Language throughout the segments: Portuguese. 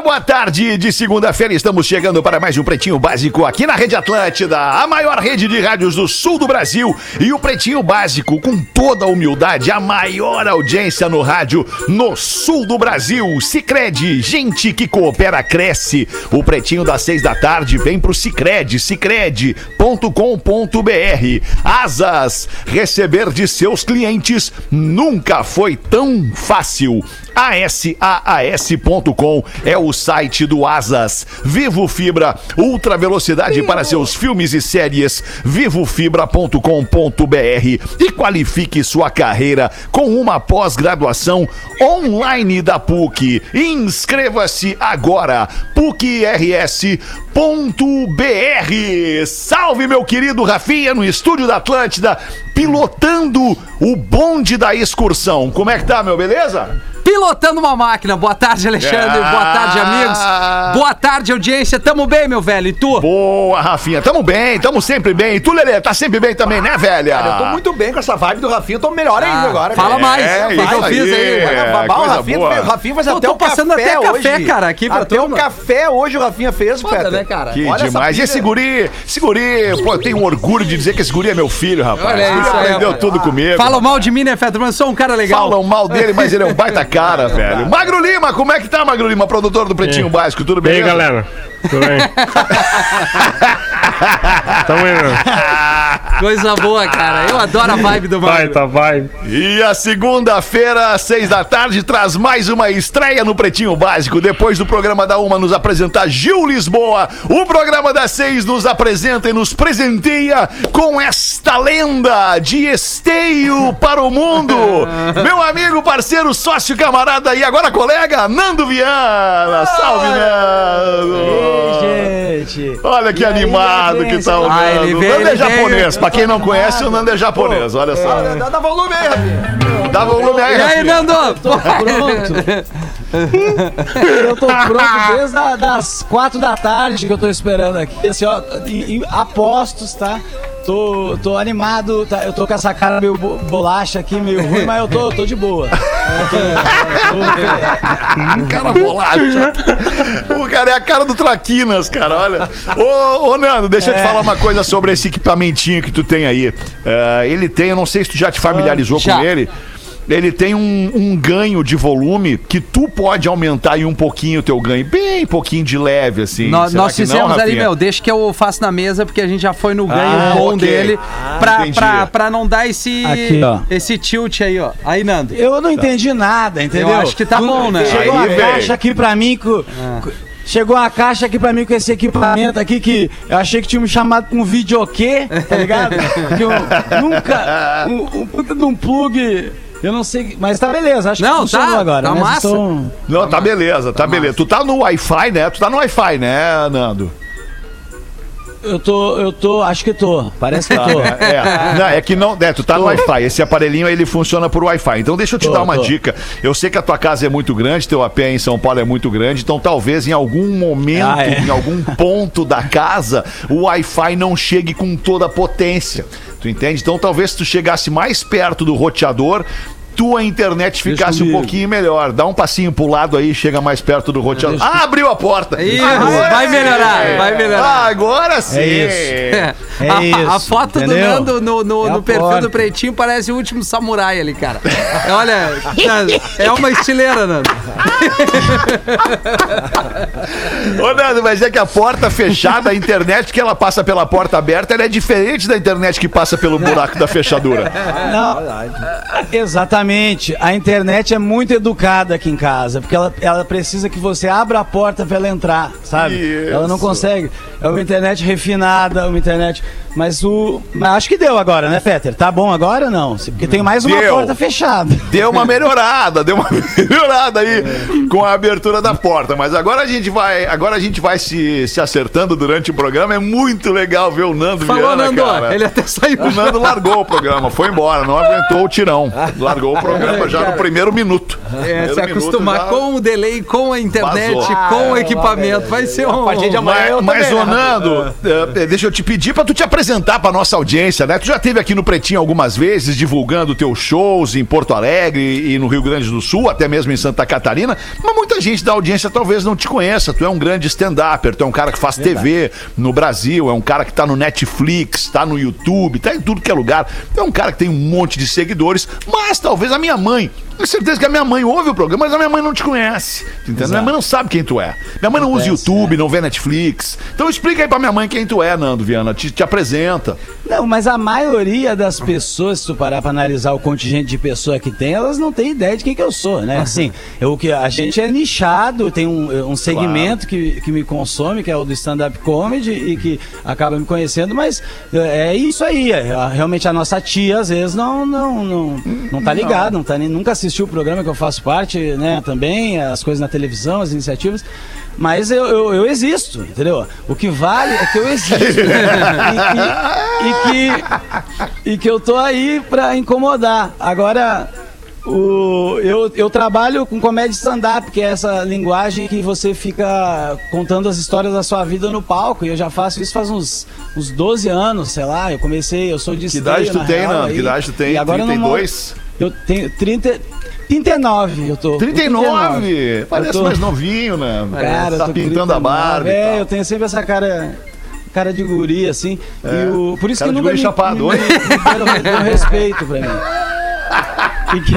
boa tarde de segunda-feira. Estamos chegando para mais um Pretinho Básico aqui na Rede Atlântida, a maior rede de rádios do sul do Brasil. E o Pretinho Básico, com toda a humildade, a maior audiência no rádio no sul do Brasil. Cicred, gente que coopera, cresce. O Pretinho das seis da tarde vem pro Cicred, cicred.com.br. Asas, receber de seus clientes nunca foi tão fácil. ASAAS.com é o site do Asas. Vivo Fibra, ultra velocidade para seus filmes e séries. Vivofibra.com.br e qualifique sua carreira com uma pós-graduação online da PUC. Inscreva-se agora. PUCRS.br. Salve, meu querido Rafinha, no estúdio da Atlântida, pilotando o bonde da excursão. Como é que tá, meu? Beleza? Pilotando uma máquina. Boa tarde, Alexandre. Ah. Boa tarde, amigos. Boa tarde, audiência. Tamo bem, meu velho. E tu? Boa, Rafinha. Tamo bem, tamo sempre bem. E tu, Lelê, tá sempre bem também, né, velha? Cara, eu tô muito bem com essa vibe do Rafinha, eu tô melhor ainda Ah, agora. fala cara. mais. É, o que, que eu fiz aí. É, o Rafinha, o Rafinha faz Eu até tô o passando café até café, hoje. cara, aqui pra Até o turma. café hoje o Rafinha fez, Foda, Feta. né, cara? Que Olha demais. E esse guri, esse guri, pô, eu tenho orgulho de dizer que esse guri é meu filho, rapaz. Olha aí, aprendeu tudo comigo. Fala mal de mim, né, Fetter? Mas eu sou um cara legal. Falam mal dele, mas ele é um baita cara, velho. Magro Lima, como é que tá, Magro Lima, produtor do Pretinho Básico? Tudo E bem? aí, galera? Tudo bem? Tamo indo. Coisa boa, cara. Eu adoro a vibe do Vai, Magro. tá, vai. E a segunda-feira, às seis da tarde, traz mais uma estreia no Pretinho Básico. Depois do programa da Uma nos apresentar Gil Lisboa, o programa das seis nos apresenta e nos presenteia com esta lenda de esteio para o mundo. Meu amigo, parceiro, sócio, camarada e agora colega, Nando Viana. Salve, Nando! Gente. Olha que E aí, animado que tá o Ah, Nando. ele O veio, Nando é ele veio. japonês. Pra quem não conhece, o Nando é japonês. Olha só. Dá, dá- dá volume aí, Rafinha. Dá volume aí, E aí, Rafinha. Nando? Pronto. Eu tô pronto desde a, das quatro da tarde que eu tô esperando aqui. Assim, ó, e, e apostos, tá? Tô, tô animado, tá? Eu tô com essa cara meio bo- bolacha aqui, meio ruim, mas eu tô, tô de boa. Cara bolacha. o cara é a cara do Traquinas, cara, olha. Ô, ô Nando, deixa eu te falar uma coisa sobre esse equipamentinho que tu tem aí. É, ele tem, eu não sei se tu já te familiarizou Já. com ele. Ele tem um, um ganho de volume que tu pode aumentar aí um pouquinho o teu ganho, bem pouquinho de leve, assim. Nós, Será nós que não, fizemos ali, meu, deixa que eu faço na mesa, porque a gente já foi no ganho Ah, bom ok. dele, Ah, pra, pra, pra não dar esse, Aqui, esse tilt aí, ó. Aí, Nando. Eu não entendi nada, entendeu? Eu acho que tá bom, né? Chegou Aí, uma velho. caixa aqui pra mim com. com- Chegou uma caixa aqui pra mim com esse equipamento aqui que eu achei que tinha me chamado com um videokê, tá ligado? que eu nunca. Um, um puta de um plug. Eu não sei. Mas tá beleza, acho Não, que funcionou tá, agora. tá mas massa. Não, tá beleza, tá beleza. Tu tá no Wi-Fi, né? Tu tá no Wi-Fi, né, Nando? eu tô. Eu tô. Acho que tô. Parece que tô. É, não, é que não, é, tu tá no Wi-Fi. Esse aparelhinho ele funciona por Wi-Fi. Então deixa eu te Tô, dar uma tô. dica. Eu sei que a tua casa é muito grande, teu AP em São Paulo é muito grande, então talvez em algum momento, Ah, é. em algum ponto da casa, o Wi-Fi não chegue com toda a potência. Tu entende? Então talvez se tu chegasse mais perto do roteador, tua internet ficasse um pouquinho melhor. Dá um passinho pro lado aí, chega mais perto do roteador. Ah, abriu a porta. Isso, Agora vai sim. melhorar, vai melhorar. Agora sim. É É a, a isso, foto do entendeu? Nando no, no, É no perfil porta. do Pretinho parece o último samurai ali, cara. Olha, é uma estileira, Nando. Ô, Nando, mas é que a porta fechada, a internet que ela passa pela porta aberta, ela é diferente da internet que passa pelo buraco da fechadura. Não, exatamente. A internet é muito educada aqui em casa, porque ela, ela precisa que você abra a porta para ela entrar, sabe? Isso. Ela não consegue. É uma internet refinada, uma internet. Mas o. Mas acho que deu agora, né, Fetter? Tá bom agora ou não? Porque tem mais uma Deu. porta fechada. Deu uma melhorada, deu uma melhorada aí com a abertura da porta. Mas agora a gente vai, agora a gente vai se, se acertando durante o programa. É muito legal ver o Nando Falou, Viana, Nando. cara. Ele até saiu. O Nando largou o programa, foi embora, não aguentou o tirão. Largou o programa já no primeiro minuto. É, Primeiro se acostumar já- com o delay, com a internet, Vazou. com o Ah, equipamento. lá, Vai ser um. A partir de amanhã Mas, mas ô, né? Nando, deixa eu te pedir pra tu te apresentar pra nossa audiência, né? Tu já esteve aqui no Pretinho algumas vezes, divulgando teus shows em Porto Alegre e no Rio Grande do Sul, até mesmo em Santa Catarina, mas muita gente da audiência talvez não te conheça. Tu é um grande stand-upper, tu é um cara que faz TV no Brasil, é um cara que tá no Netflix, tá no YouTube, tá em tudo que é lugar. Tu é um cara que tem um monte de seguidores, mas talvez a minha mãe, tenho certeza que a minha mãe ouve o programa, mas a minha mãe não te conhece. Entendeu? Minha mãe não sabe quem tu é. Minha mãe não usa Acontece, YouTube, não vê Netflix. Então explica aí pra minha mãe quem tu é, Nando Viana. Te, te apresenta. Não, mas a maioria das pessoas, se tu parar pra analisar o contingente de pessoa que tem, elas não têm ideia de quem que eu sou, né? Assim, eu, que a gente é nichado, tem um, um segmento que, que me consome, que é o do stand-up comedy, e que acaba me conhecendo, mas é isso aí. é, realmente a nossa tia, às vezes, não, não, não, não tá ligada, não. tá, nem, nunca assistiu o programa que eu faço parte, né? Também, as coisas na televisão, as iniciativas. Mas eu, eu, eu existo, entendeu? O que vale é que eu existo. e, e- que, e que eu tô aí pra incomodar. Agora, o, eu, eu trabalho com comédia stand-up, que é essa linguagem que você fica contando as histórias da sua vida no palco. E eu já faço isso faz uns, uns 12 anos, sei lá. Eu comecei, eu sou de Que idade tu tem, Nando? Que idade tu tem? E agora eu não moro- 32? Eu tenho 30, 39, eu tô. com 39? Parece Eu tô- mais novinho, né? Cara, eu tá pintando a 39. barba. e É, eu tenho sempre essa cara. Cara de guri, assim. E o, por isso Cara que nunca me, chapado. me, Oi. me, me deram, respeito pra mim. E que-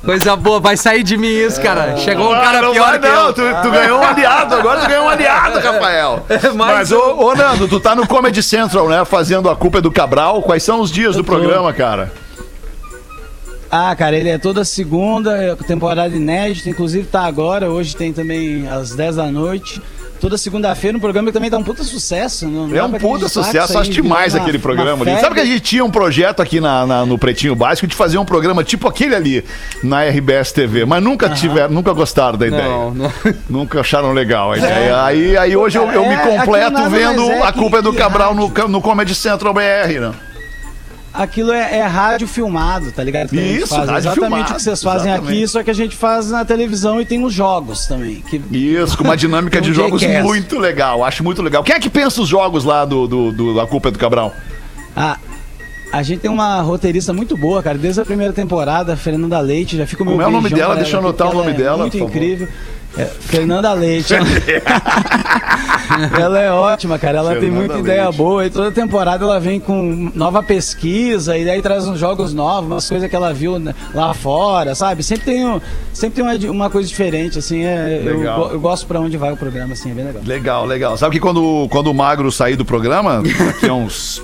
Coisa boa, vai sair de mim isso, cara. Chegou um cara não pior vai, que não. eu. Tu, tu ganhou um aliado, agora tu ganhou um aliado, Rafael. mais Mas, ô, ô, Nando, tu tá no Comedy Central, né? Fazendo a culpa é do Cabral. Quais são os dias do tô. programa, cara? Ah, cara, ele é toda segunda, é temporada inédita, inclusive tá agora, hoje tem também às 10 da noite. Toda segunda-feira, um programa que também tá um puta sucesso. Não, É dá um puta sucesso, acho demais uma- aquele programa ali. Sabe que a gente tinha um projeto aqui na, na- no Pretinho Básico de fazer um programa tipo aquele ali na RBS TV, mas nunca tiveram, nunca gostaram da ideia. Não, não. Nunca acharam legal a ideia. Aí, aí hoje eu, eu me É, aquilo completo vendo é a culpa é do Cabral no, no Comedy Central BR, né? Aquilo é, é rádio filmado, tá ligado? Que Isso, rádio Exatamente filmado, o que vocês fazem exatamente. aqui, só que a gente faz na televisão e tem os jogos também. Que Isso, com uma dinâmica de jogos muito legal. Acho muito legal. Quem é que pensa os jogos lá do, do, do A Culpa é do Cabral? A, a gente tem uma roteirista muito boa, cara, desde a primeira temporada, Fernanda Leite, já fica o meu Como é o nome dela? Deixa eu anotar o nome é dela, Muito por favor. É, Fernanda Leite. ela é ótima, cara. Ela tem Fernanda muita ideia Leite. boa. E toda temporada ela vem com nova pesquisa e daí traz uns jogos novos, umas coisas que ela viu lá fora, sabe? Sempre tem, um, sempre tem uma, uma coisa diferente, assim. É, eu, eu gosto pra onde vai o programa, assim, é bem legal. Legal, legal. Sabe que quando, quando o Magro sair do programa, daqui a uns,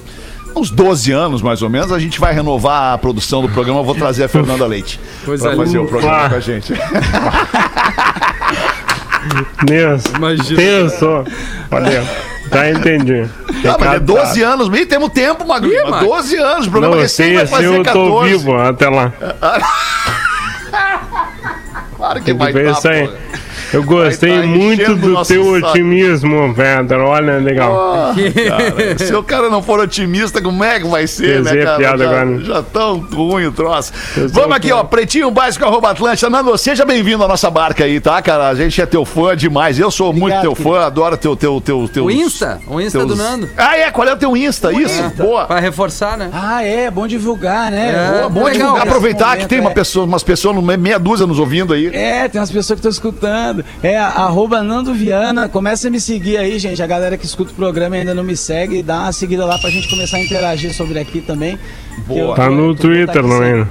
uns 12 anos mais ou menos, a gente vai renovar a produção do programa. Eu vou trazer a Fernanda Leite pra fazer o programa com a gente. Nisso. Imagina. Pensou. Olha, já entendi. Ah, mas é 12 anos. Ih, temos tempo, Magro. 12 anos. O programa Não, recém assim, vai assim fazer eu tô 14. vivo até lá. Claro que que vai ver Eu gostei tá muito o do teu saco. otimismo, Pedro. Olha, legal. Ah, cara, se o cara não for otimista, como é que vai ser, Fazer né, cara? piada já, agora, né? já tão ruim o troço. Eu Vamos aqui, ó, pretinho básico arroba Atlântica. Nando, seja bem-vindo à nossa barca aí, tá, cara? A gente é teu fã demais. Eu sou muito Obrigado, teu querido. fã, adoro teu, teu, teu, teu. O Insta, o Insta do Nando. Ah, é? Qual é o teu Insta? Isso, boa. Pra reforçar, né? Ah, é, bom divulgar, né? É, Boa, Bom legal, divulgar, aproveitar Esse que tem uma momento, é. pessoa, umas pessoas, meia dúzia nos ouvindo aí. É, tem umas pessoas que estão escutando. É arroba Nando Viana. Começa a me seguir aí, gente. A galera que escuta o programa e ainda não me segue, dá uma seguida lá pra gente começar a interagir sobre aqui também. Boa. Eu Tá no Twitter tá aqui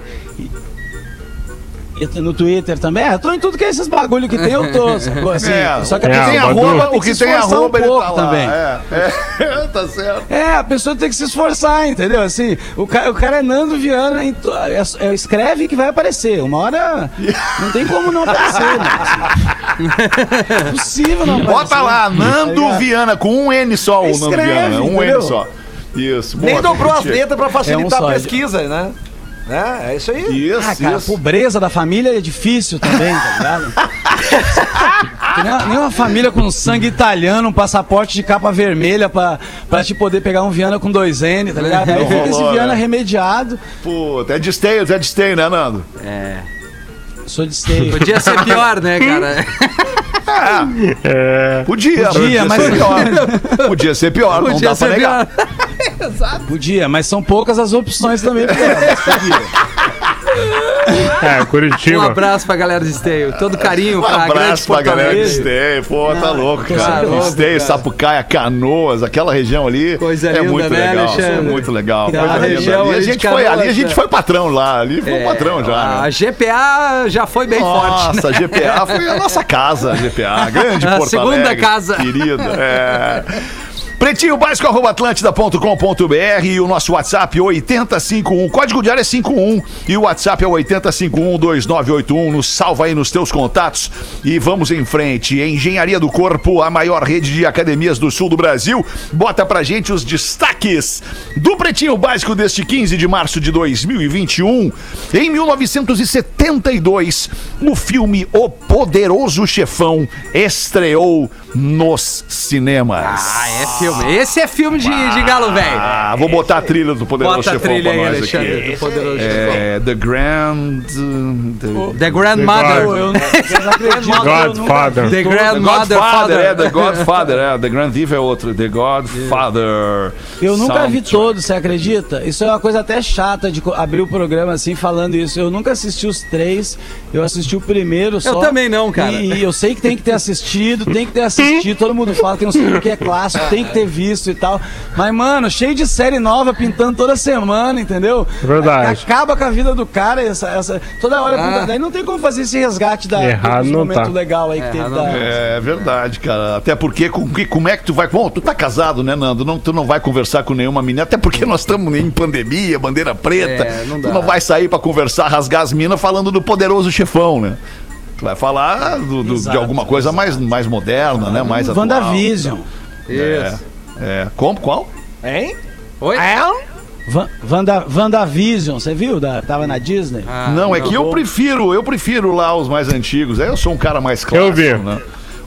No Twitter também. É, eu tô em tudo que é esses bagulho que tem, eu tô. sacou? Assim, É, só que o a que É, tem pessoa Badu. arroba, tem o que tem arroba, um ele pouco tá lá. também. É, é, tá certo. É, a pessoa tem que se esforçar, entendeu? Assim, o cara, o cara é Nando Viana, é- é- escreve que vai aparecer. Uma hora não tem como não aparecer, né? Assim, é impossível não aparecer. Bota lá, Nando Tá? Viana, com um N só, o Nando Escreve, Viana. Um entendeu? N só. Isso. Nem dobrou as letras pra facilitar É um a pesquisa, né? É, é isso aí. Isso, Ah, cara, a isso. pobreza da família é difícil também, tá ligado? Nenhuma, nenhuma família com sangue italiano, um passaporte de capa vermelha pra, pra te poder pegar um Viana com dois N, tá ligado? Aí fica esse Viana né? remediado. Puta, é de esteio, é de esteio, né, Nando? Sou de esteio. Podia ser pior, né, cara? É, Podia, Podia, mas- ser pior. Podia ser pior, não Podia dá pra ser negar. pior. Podia, mas são poucas as opções também. pra elas, podia. É, Um Curitiba. abraço pra galera de Esteio. Todo carinho Um pra abraço pra galera de. Esteio. Pô, tá louco, cara. sempre louco, Esteio, cara. Sapucaia, Canoas, aquela região ali. Coisa é linda, muito né, legal. Alexandre? Muito legal. Linda. região Ali a gente foi, ali a Canoas, gente né? foi patrão lá. Ali foi um patrão já. A né? GPA já foi bem forte. né? Nossa, GPA foi a nossa casa, a GPA. Grande A Porto segunda Alegre, casa. Querida. É. Pretinho básico e o nosso WhatsApp 8051. Código de área é 51 e o WhatsApp é 80512981. Nos salva aí nos teus contatos e vamos em frente. Engenharia do Corpo, a maior rede de academias do sul do Brasil. Bota pra gente os destaques do Pretinho Básico deste 15 de março de 2021. Em 1972, o filme O Poderoso Chefão estreou nos cinemas. Ah, é filme. Esse é filme de, de galo, velho. Ah, vou botar a trilha do Poderoso Bota a Chefão trilha pra aí, nós Alexandre, aqui. do Poderoso Chefão. É, the Grand... The, The Grandmother. Eu eu acredito. Godfather. The The Grandmother Godfather, é, Father. The Godfather, é, The Grand Thief é outro, The Godfather. Eu nunca vi Soundtrack. todos, você acredita? Isso é uma coisa até chata de co- abrir o programa assim falando isso. Eu nunca assisti os três, eu assisti o primeiro só. também não, cara. E, e eu sei que tem que ter assistido, tem que ter Todo mundo fala que tem uns filmes que é clássico, tem que ter visto e tal. Mas, mano, cheio de série nova pintando toda semana, entendeu? Verdade. Acaba com a vida do cara, essa, essa, toda hora. Ah. puta, daí não tem como fazer esse resgate da, Errado dos não momentos tá. legal aí que teve Errado da. não É verdade, cara. Até porque, com, como é que tu vai. Bom, tu tá casado, né, Nando? Não, tu não vai conversar com nenhuma menina. Até porque nós estamos em pandemia, bandeira preta. É, não tu não vai sair pra conversar, rasgar as minas falando do poderoso chefão, né? Tu vai falar do- do- de Exato, alguma coisa mais, mais moderna, né? Mais atual. WandaVision. É, é. Como? Qual? Hein? Oi? Van- Wanda, WandaVision, você viu? Da, tava na Disney? Ah, não, é que eu prefiro, eu prefiro lá os mais antigos. Eu sou um cara mais clássico, Eu vi. né?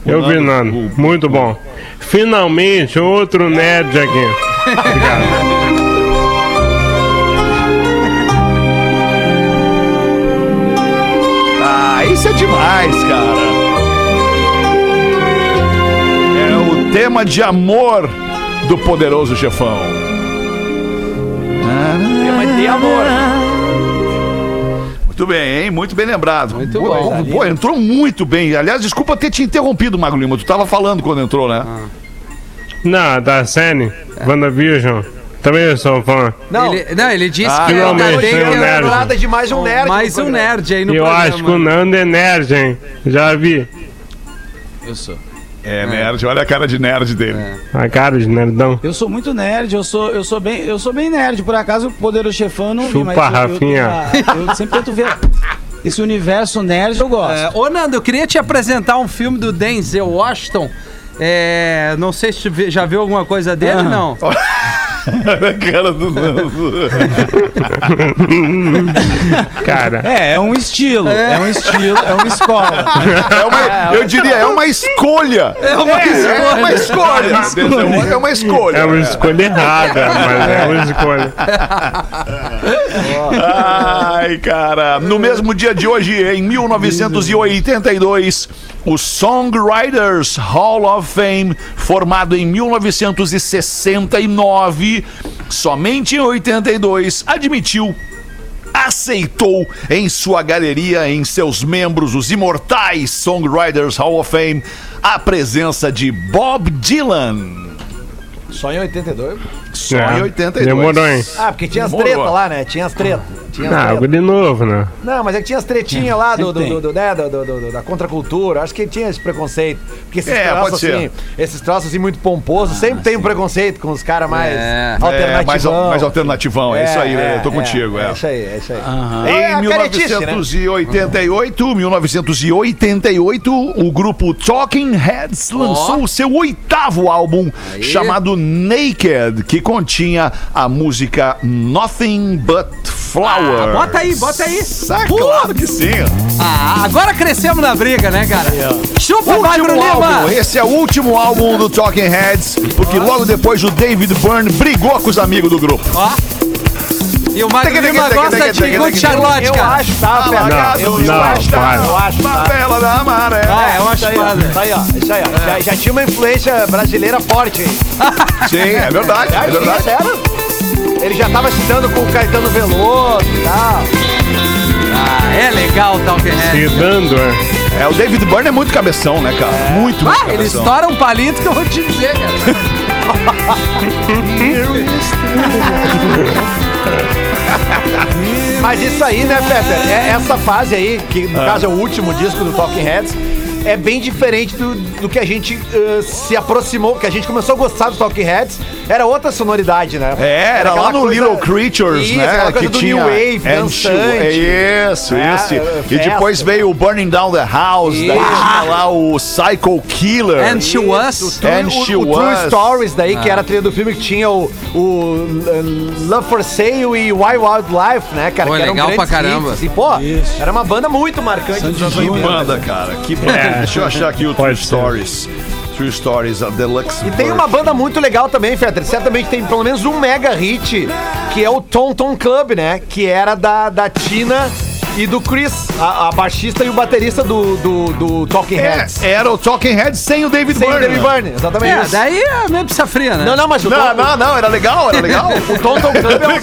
Eu vi, Nando. o- Muito bom. Finalmente, outro nerd aqui. Obrigado. Demais, cara. É o tema de amor do poderoso chefão. Tema de amor. Muito bem, hein? Muito bem lembrado. Muito Pô, bom. Pô, entrou muito bem. Aliás, desculpa ter te interrompido, Magro Lima. Tu tava falando quando entrou, né? Não, da série, WandaVision. Também eu sou fã. Não, Ele, não, ele disse Ah, que finalmente, ainda tem um nerd. nada de mais um nerd. mais um nerd aí no eu programa. acho que o Nando é nerd, hein? Já vi. Eu sou. É, nerd. Olha a cara de nerd dele. A cara de nerdão. Eu sou muito nerd, eu sou, eu sou bem, eu sou bem nerd. Por acaso, o Poderoso Chefão eu não vi, Chupa, mas eu- eu, Rafinha. eu, eu sempre tento ver esse universo nerd, eu gosto. É, ô, Nando, eu queria te apresentar um filme do Denzel Washington. É, não sei se já viu alguma coisa dele, não. A cara do Nando. Cara, É, é um estilo, é. um estilo, é uma escola. É uma, eu diria, é uma escolha. É uma escolha. É uma escolha. É uma escolha. é uma escolha errada, mas é uma escolha. Ai, cara. No mesmo dia de hoje, em 1982, o Songwriters Hall of Fame, formado em 1969, somente em 82, admitiu aceitou em sua galeria, em seus membros, os imortais Songwriters Hall of Fame, a presença de Bob Dylan. Só em 82. Só É, em 82. demorou, hein? Ah, porque tinha as tretas lá, né? Tinha as tretas. Tinha Ah, algo de novo, né? Não, mas é que tinha as tretinhas lá do, do, do, do, né, do- do- do- da contracultura. Acho que tinha esse preconceito. Porque esses É, troços assim, esses troços assim muito pomposos, sempre tem um preconceito com os caras mais É. É, alternativos. mais, mais alternativão, é, isso aí, eu tô contigo, é. É isso aí, é isso aí. Em É a caretice, né? 1988, 1988, o grupo Talking Heads lançou o seu oitavo álbum chamado Naked, que continha a música Nothing But Flower. Ah, bota aí, bota aí. Ah, claro que sim. Ah, agora crescemos na briga, né, cara? Chupa, Bruno Lima. esse é o último álbum do Talking Heads, porque logo depois o David Byrne brigou com os amigos do grupo. Ó. E o Magro Lima gosta de Good Charlotte, Eu cara. acho, tá, largado, eu, eu não, acho, tá? Eu acho, tá? Favela da Maré. Ah, é aí, ó. chupada. Isso aí, ó. Isso aí, ó. Já, já tinha uma influência brasileira forte aí. Sim, é verdade, é verdade. sério. Ele já tava citando com o Caetano Veloso e tal. Ah, é legal o Talking Head. Se dando, é. É, o David Byrne é muito cabeção, né, cara? Muito, muito Ah, ele cabeção. estoura um palito que eu vou te dizer, cara. Mas isso aí, né, Peter? É essa fase aí, que no caso é o último disco do Talking Heads, é bem diferente do, do que a gente eh, se aproximou, que a gente começou a gostar do Talking Heads. Era outra sonoridade, né? É, era lá aquela no coisa- Little Creatures, Isso, né? coisa do New Wave, And She- dançante. É isso, É, isso. é, E festa. depois veio o Burning Down the House, daí Isso. tinha lá o Psycho Killer. And She Was. And o, She o True Was. Stories daí, que era a trilha do filme que tinha o, o uh, Love for Sale e Wild Wildlife, né, cara? Pô, que legal pra caramba. hits. E, pô, Isso. era uma banda muito marcante Que 80. banda, cara. Que banda. É. Deixa eu achar aqui o True. Stories. True Stories, a Deluxe. E tem uma banda muito legal também, Fetter. Certamente tem pelo menos um mega hit, que é o Tom Tom Club, né? Que era da, da Tina e do Chris, a, a baixista e o baterista do, do, do Talking É, Heads. era o Talking Heads sem o David Sem o Byrne. David Byrne, exatamente. É, isso. daí é meio pizza fria, né? Não, não, mas o Não, Tom, não, não, era legal, era legal. o Tom Tom Club é um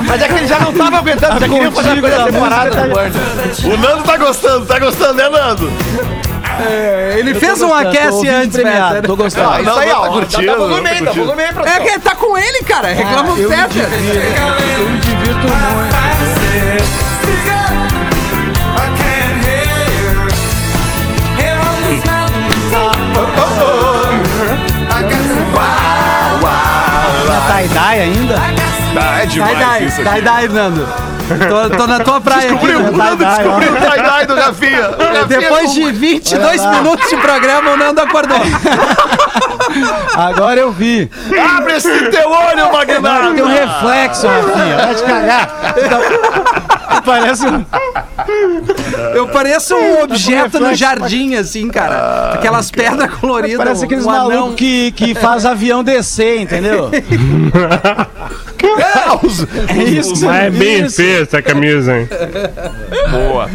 Mas é que ele já não tava aguentando, já queria fazer uma coisa separada do Byrne. o Nando tá gostando, tá gostando, né, Nando? Ele fez um aquece antes, Peter. Tô gostando. Ah, isso não, aí, não, ó. tá curtindo, tá curtindo. volume aí, É que tá com ele, cara. Reclama o divirto, eu me divirto muito. Minha tie-dye ainda? Ah, é demais Dai, isso dai, aqui. dai, dai, Nando. Tô, tô na tua praia aqui. Descobriu, o Nando descobriu o tie-dye do Rafinha. Rafinha Depois de 22 Olha lá. minutos de programa, o Nando acordou. Agora eu vi. Abre esse teu olho, Magnata. Tem um reflexo, Rafinha. Vai te cagar. Parece um... Eu pareço um objeto no jardim, assim, cara. Aquelas pedras coloridas. Parece aqueles um malucos que, que faz avião descer, entendeu? Os- É isso. Mas é bem isso. feia essa camisa, hein? Boa.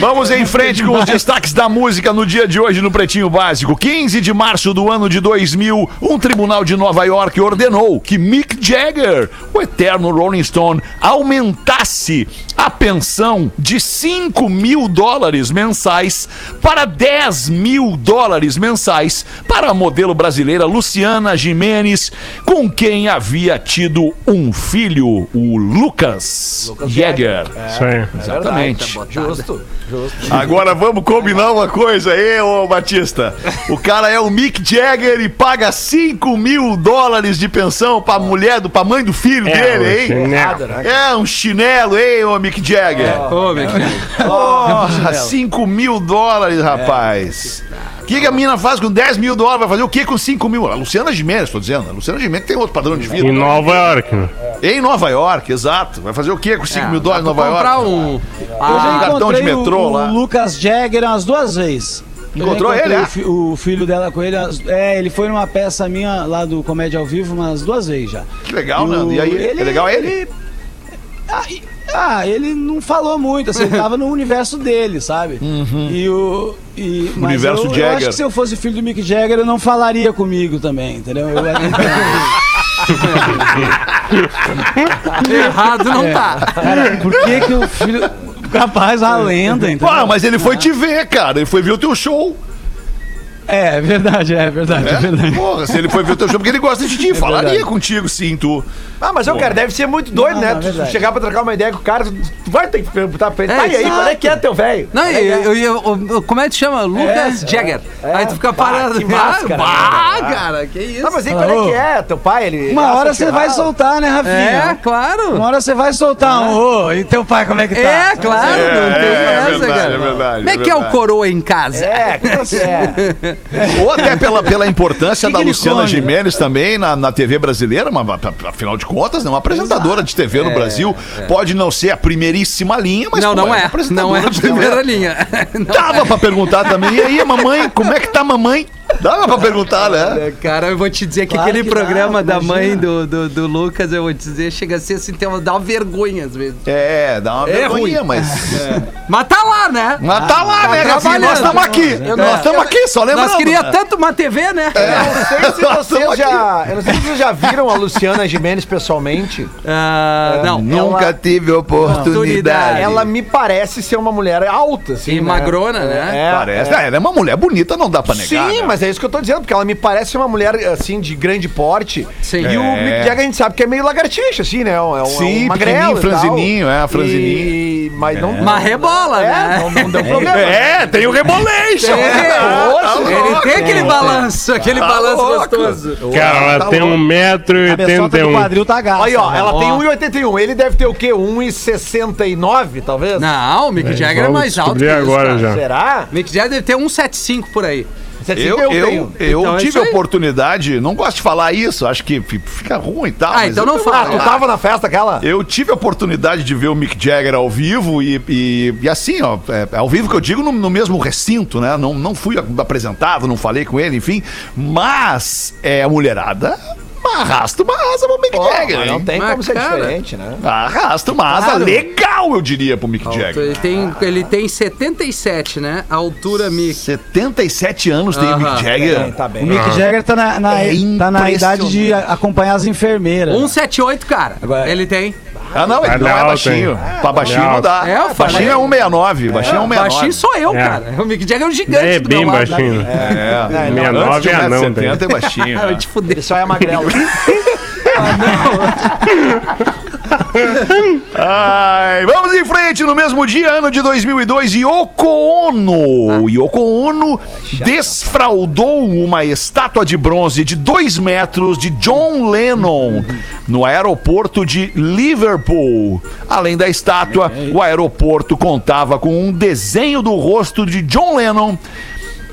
Vamos em frente com os destaques da música no dia de hoje no Pretinho Básico. 15 de março do ano de 2000, um tribunal de Nova York ordenou que Mick Jagger, o eterno Rolling Stone, aumentasse a pensão de 5 mil dólares mensais para 10 mil dólares mensais para a modelo brasileira Luciana Jimenez, com quem havia tido um filho, o Lucas, Jagger. Isso aí. Exatamente. Justo, justo. Agora vamos combinar uma coisa aí, ô Batista. O cara é o Mick Jagger e paga 5 mil dólares de pensão pra mulher, do, pra mãe do filho dele, hein? chinelo. É um chinelo, hein, ô Mick Jagger? Ô, meu filho. Porra, 5 mil dólares, rapaz. O que, que a mina faz com 10 mil dólares? Vai fazer o que com 5 mil? A Luciana Gimenez, tô dizendo. A Luciana Gimenez tem outro padrão de vida. Em Nova York, né? Em Nova York, exato. Vai fazer o que com 5 mil dólares em Nova York? comprar um. Eu Ah, já cartão de encontrei metrô o, lá. o Lucas Jagger umas duas vezes. Encontrou ele, é? O, fi- o filho dela com ele. É, ele foi numa peça minha lá do Comédia ao Vivo umas duas vezes já. Que legal, o- Nando. E aí, é legal ele? Ah, e- ah, ele não falou muito, assim, ele tava no universo dele, sabe? E o. E, mas Uhum. Universo eu, eu Jagger. acho que se eu fosse filho do Mick Jagger, eu não falaria comigo também, entendeu? Eu, Errado não É. tá. cara, por que que o filho. Capaz, a lenda, entendeu? Ah, mas ele foi te ver, cara. Ele foi ver o teu show. É, é verdade, é verdade, é, verdade. Porra, se ele foi ver o teu show, porque ele gosta de ti. Falaria contigo, sim, tu. Ah, mas eu, cara, deve ser muito doido, Não, né? não, é Tu verdade. chegar pra trocar uma ideia com o cara, tu vai ter que perguntar pra ele. É, tá, e aí, qual é que é teu velho? Não, e eu, eu, eu- como é que chama? Lucas Jagger. Aí tu fica parado. que máscara, Ah, né? cara, que isso. Não, mas aí qual é que é? Teu pai, ele. Uma hora você vai soltar, né, É, Rafinha? claro. Uma hora você vai soltar um. Ô, e teu pai, como é que tá? É, claro, não tem é essa, verdade, cara. é verdade, Como é é que é o verdade. coroa em casa? É, claro é. Ou até pela, pela importância Que da que Luciana come? Gimenez também na, na TV brasileira, mas a- afinal de contas, né, uma apresentadora de TV no Brasil. Pode não ser a primeiríssima linha, mas não, pô, não é. apresentadora Não é a primeira linha. Não Dava pra perguntar também. E aí, mamãe, como é que tá mamãe? Dava pra perguntar, né? é. Cara, eu vou te dizer que Claro aquele que programa dá, da mãe do, do, do Lucas, eu vou te dizer, chega a ser assim, tem uma, dá uma vergonha às vezes. É, dá uma É vergonhinha, ruim. mas. Mas tá lá, né? Mas tá lá, né, Rafinha? Nós estamos aqui. Eu- Nós estamos aqui, só lembrando. Nós queria né? tanto uma TV, né? Eu não sei se vocês já. Eu não sei se vocês já viram a Luciana Gimenez pessoalmente. Ah, não. Nunca Ela- tive oportunidade. Ela me parece ser uma mulher alta, assim. E magrona, né? É, Parece. é. É, ela é uma mulher bonita, não dá pra negar. Sim, né? Mas é isso que eu tô dizendo, porque ela me parece uma mulher, assim, de grande porte. Sim. E o É. Mick Jagger a gente sabe que é meio lagartixa, assim, né? É um, é um Sim, magrelo pequenininho, e tal. franzininho, é, franzininho. E... Mas não... Mas rebola, É, né? não, não deu problema. É, tem o Rebolation. É, ele tem aquele balanço, aquele Tá balanço louco. gostoso. Cara, ela tá tem louco. cabeçota do 1,81m. quadril tá gasto. Aí, ó, ela Ó. tem 1,81. Ele deve ter o quê? 1,69, talvez? Não, o Mick Jagger é Vamos mais alto que descobrir isso, agora cara. já. Será? Mick Jagger deve ter 175 por aí. Eu, eu, eu, Então é tive a oportunidade, não gosto de falar isso, acho que fi- fica ruim e tal. Ah, então eu- não fala. Tu tava na festa aquela? Eu tive a oportunidade de ver o Mick Jagger ao vivo e, e, e assim, ó, é, ao vivo que eu digo no, no mesmo recinto, né? Não, não fui apresentado, não falei com ele, enfim. Mas é a mulherada arrasta uma asa pro Mick Pô, Jagger, não tem Mas, como ser cara, diferente, né? Arrasta uma asa Claro. legal, eu diria, pro Mick Jagger. Ele tem, ele tem 77, né? A altura Mick. 77 anos tem o Aham. Mick Jagger. Tem, tá bem. O Mick Jagger tá na, na- É tá na idade de acompanhar as enfermeiras. 178, cara. Agora- Ele tem. Ah, não, ele não é é alto, baixinho. Pra baixinho é não dá. É, eu falei. baixinho é 169. Baixinho é 169. Baixinho sou eu, É. cara. O Mick Jagger é um gigante É do bem meu lado. baixinho. É, É, não, 69 antes de é anão, 1,70 é baixinho. Ah, eu te fudei. Ele só é magrelo. Ai, vamos em frente. No mesmo dia, ano de 2002, Yoko Ono. Yoko Ono desfraudou uma estátua de bronze de 2 metros de John Lennon no aeroporto de Liverpool. Além da estátua, o aeroporto contava com um desenho do rosto de John Lennon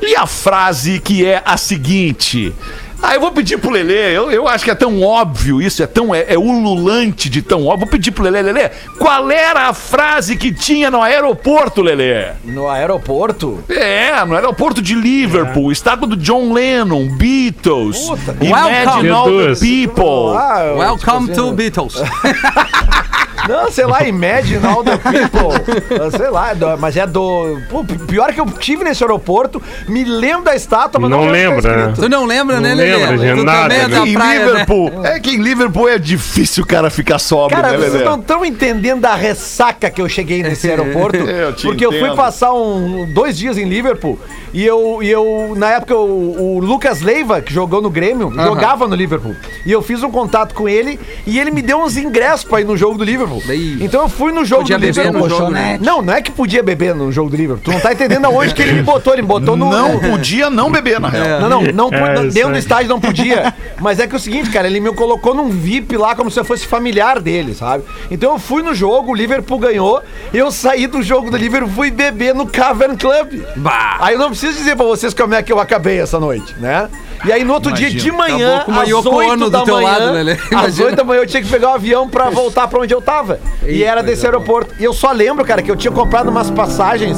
e a frase que é a seguinte. Ah, eu vou pedir pro Lelê, eu, eu acho que é tão óbvio isso, é tão é, é ululante de tão óbvio. Vou pedir pro Lelê, Lelê, qual era a frase que tinha no aeroporto, Lelê? No aeroporto? É, no aeroporto de Liverpool, estátua do John Lennon, Beatles, Puta, Imagine Welcome. All the. People. Ah, eu- Welcome to assim, Beatles. Não, sei lá, Imagine All the People. Sei lá, mas é do. Pô, pior que eu tive nesse aeroporto, me lembro da estátua, mas não, Não lembro tá lembra, né? escrito. Tu não lembra, né, Não Lelê? lembra de tu nada, também é né? da em praia, né? Liverpool, é que em Liverpool é difícil o cara ficar sóbrio, Cara, né, vocês Lelê? não estão entendendo a ressaca que eu cheguei nesse aeroporto. Eu te porque eu fui entendo. passar um, dois dias em Liverpool e eu, e eu na época, o, o Lucas Leiva, que jogou no Grêmio, jogava no Liverpool. E eu fiz um contato com ele e ele me deu uns ingressos pra ir no jogo do Liverpool. Daí- Então eu fui no jogo Podia do beber Liverpool. no jogo, né? Não, não é que podia beber no jogo do Liverpool. Tu não tá entendendo aonde que ele me botou. Ele me botou no. Não podia não beber, na real. Não, não, não, É, não- isso dentro do estádio não podia. Mas é que é o seguinte, cara, ele me colocou num VIP lá como se eu fosse familiar dele, sabe? Então eu fui no jogo, o Liverpool ganhou, eu saí do jogo do Liverpool, fui beber no Cavern Club. Bah. Aí eu não preciso dizer pra vocês como é que eu acabei essa noite, né? E aí no outro dia de manhã, às Yoko 8 Ono da do teu manhã, lado, Lelê. às Imagina. 8 da manhã eu tinha que pegar o avião pra voltar pra onde eu tava. E era desse aeroporto. E eu só lembro, cara, que eu tinha comprado umas passagens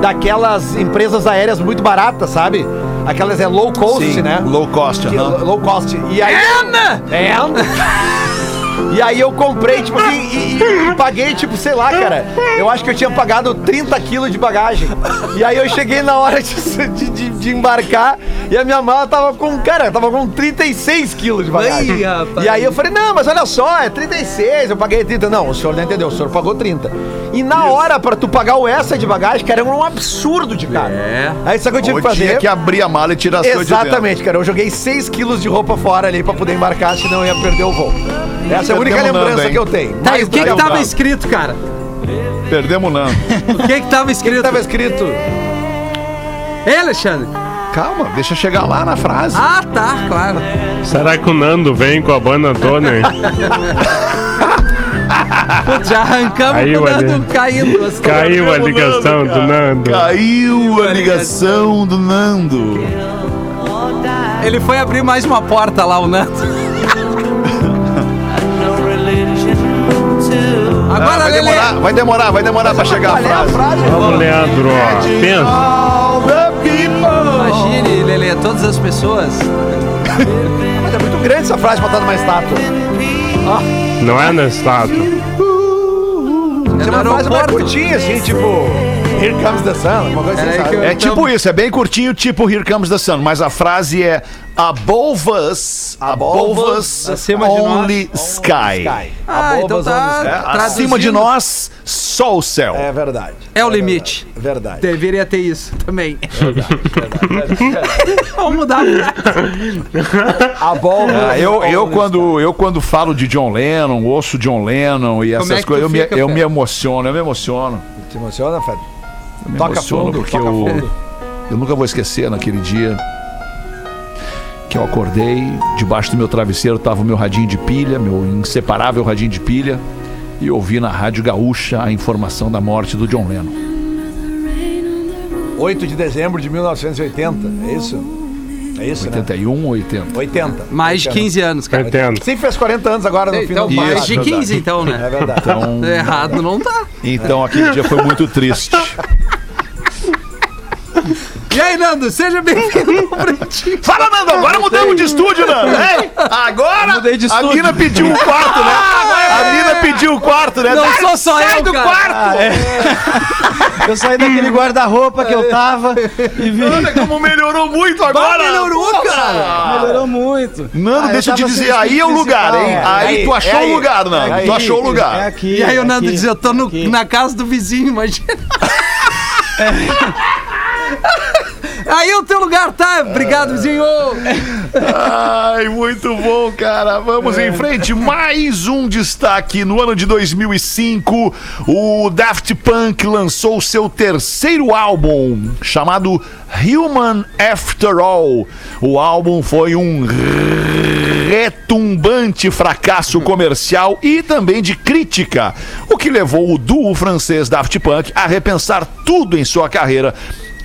daquelas empresas aéreas muito baratas, sabe? Aquelas é low cost, Sim, né? low cost, Que- aham. Low cost. E aí. É! E aí eu comprei, tipo, e, e- e paguei, tipo, sei lá, cara. Eu acho que eu tinha pagado 30 quilos de bagagem. E aí eu cheguei na hora de- de- de embarcar E a minha mala tava com, cara, tava com 36 quilos de bagagem. Ai, rapaz. E aí eu falei, não, mas olha só, é 36, eu paguei 30. Não, o senhor não entendeu, o senhor pagou 30. E na hora, pra tu pagar o extra de bagagem, cara, era um absurdo de caro. É. Aí sabe o que eu tive que tinha fazer? que abrir a mala e tirar as coisas. Exatamente, cara. Eu joguei 6 quilos de roupa fora ali pra poder embarcar, senão eu ia perder o voo. Essa é a única lembrança que eu tenho. Tá, e o que que tava tava. escrito, cara? Perdemos o Nando. O que que tava O que escrito? tava escrito? Ei, Alexandre? Calma, deixa eu chegar lá na frase. Ah, tá, claro. Será que o Nando vem com a banda toda, hein? Putz, já arrancamos Caiu o Nando ali. caindo. assim. Caiu a ligação do Nando. Caiu a ligação do Nando. Ele foi abrir mais uma porta lá, o Nando. Agora, vai Lelê. demorar, vai demorar, vai demorar pra chegar a frase. Vamos, Leandro, ó. Pensa. All the people. Imagine, Lelê, todas as pessoas. Mas é muito grande essa frase botada numa estátua. Não é na estátua. É uma frase mais curtinha, assim, tipo... Here comes the sun, uma coisa assim, É, É tipo isso, é bem curtinho, tipo Here Comes the Sun, mas a frase é Above us, above us, Acima de nós, only sky. Sky. Ah, então Above us tá. only sky. É, traduzindo. acima de nós, só o céu. É verdade. É o limite. É verdade. Deveria ter isso também. Vamos mudar a frase. A bola... Ah, eu, eu, quando, eu quando falo de John Lennon, ouço John Lennon e Como essas é que tu coisas, eu, me, fica, eu me emociono, eu me emociono. Te emociona, Fred? Eu me Toca emociono fundo, porque toca eu, fundo. eu nunca vou esquecer naquele dia que eu acordei, debaixo do meu travesseiro estava o meu radinho de pilha, meu inseparável radinho de pilha, e ouvi na Rádio Gaúcha a informação da morte do John Lennon. 8 de dezembro de 1980, é isso? É isso, né? 81 ou 80? 80. Mais de 15 anos, cara. Entendo. Sim, fez 40 anos agora no Então, final do mais de Isso, 15, então, É né? verdade. Então, Errado não tá. então aquele dia foi muito triste. E aí, Nando, seja bem-vindo. Fala, Nando, agora mudamos de estúdio, Nando. Hein? Agora Mudei de a. Nina pediu o quarto, né? A Nina pediu o quarto, né? Não Sai- sou só sai eu, do cara. quarto! Eu saí daquele guarda-roupa que eu tava e vi. Olha como melhorou muito agora. melhorou, cara. Melhorou muito. Nando, Ah, deixa eu te tava dizer, sem aí é o lugar, hein? principal. Aí, Aí, tu achou é aí. o lugar, Nando. É tu achou o É lugar. aqui. E aí o é Nando aqui, diz, eu tô no- na casa do vizinho, imagina. Aí o teu lugar, tá? Obrigado, vizinho. Ai, muito bom, cara. Vamos em frente. Mais um destaque. No ano de 2005, o Daft Punk lançou seu terceiro álbum, chamado Human After All. O álbum foi um retumbante fracasso comercial e também de crítica, o que levou o duo francês Daft Punk a repensar tudo em sua carreira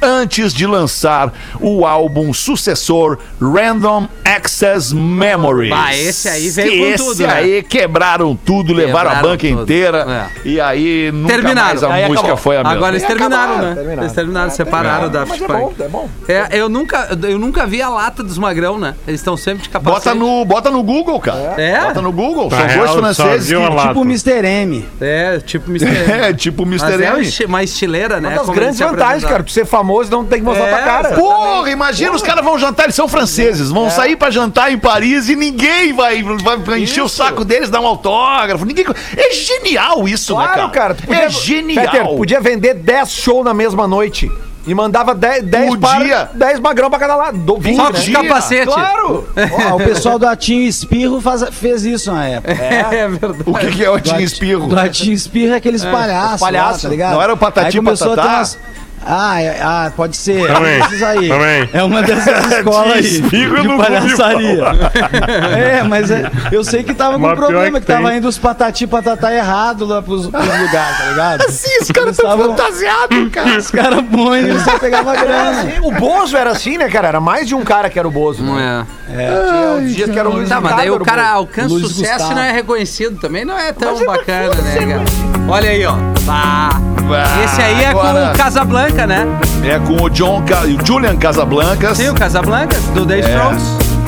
antes de lançar o álbum sucessor Random Access Memories. Bah, esse aí veio com esse tudo, né? aí quebraram tudo, levaram a banca tudo. inteira É. e aí nunca Terminaram. mais a Aí música acabou. foi a mesma. Agora eles terminaram, acabaram, né? terminaram. Eles terminaram, separaram o Daft Mas é bom, é bom. É, eu nunca, eu nunca vi a lata dos magrão, né? Eles estão sempre de capacete. Bota no, bota no Google, cara. É? Bota no Google. São dois real, só franceses que... Tipo o Mr. M. É, tipo Mr. É, tipo o Mr. é M. uma estileira, né? Uma das grandes vantagens, cara. Tu ser famoso e não tem que mostrar É, tua cara. Porra, imagina os caras vão jantar, eles são franceses, É. vão sair pra jantar em Paris e ninguém vai, vai encher o saco deles, dar um autógrafo. Ninguém... É genial isso, né, Claro, cara. tu podia- é genial. Peter, podia vender 10 shows na mesma noite. E mandava 10, 10, O par- dia. 10 magrão pra cada lado. Do, 20, Só né? os dia. capacete. Claro! Ó, o pessoal do Atinho Espirro faz- fez isso na época. É, verdade. O que, que é o Tim Espirro? Do Atinho Espirro é aqueles palhaços. palhaços. lá, tá ligado? Não era o Patati Aí começou a ter Patatá? umas- Ah, é- ah, pode ser. Também, aí. também. É uma dessas escolas de ouvi palhaçaria. É, mas é- eu sei que tava com Mas um problema, que, que tava indo os patati patatá errado lá pros, pros lugares, tá ligado? Sim, os caras tavam- fantasiados, cara. Os caras bons, eles só pegavam grana. O Bozo era assim, né, cara? Era mais de um cara que era o Bozo. Não Né? é. Tinha uns dias que era o Luiz Tá, mas daí o cara alcança Luiz sucesso Gustavo. e não é reconhecido também. Não é tão bacana, né, cara? Olha aí, ó. Bah. Esse aí é Agora- com o Casablanca, né? É com o John Ca... o Julian Casablancas, Sim, o Casablanca, do The Strokes.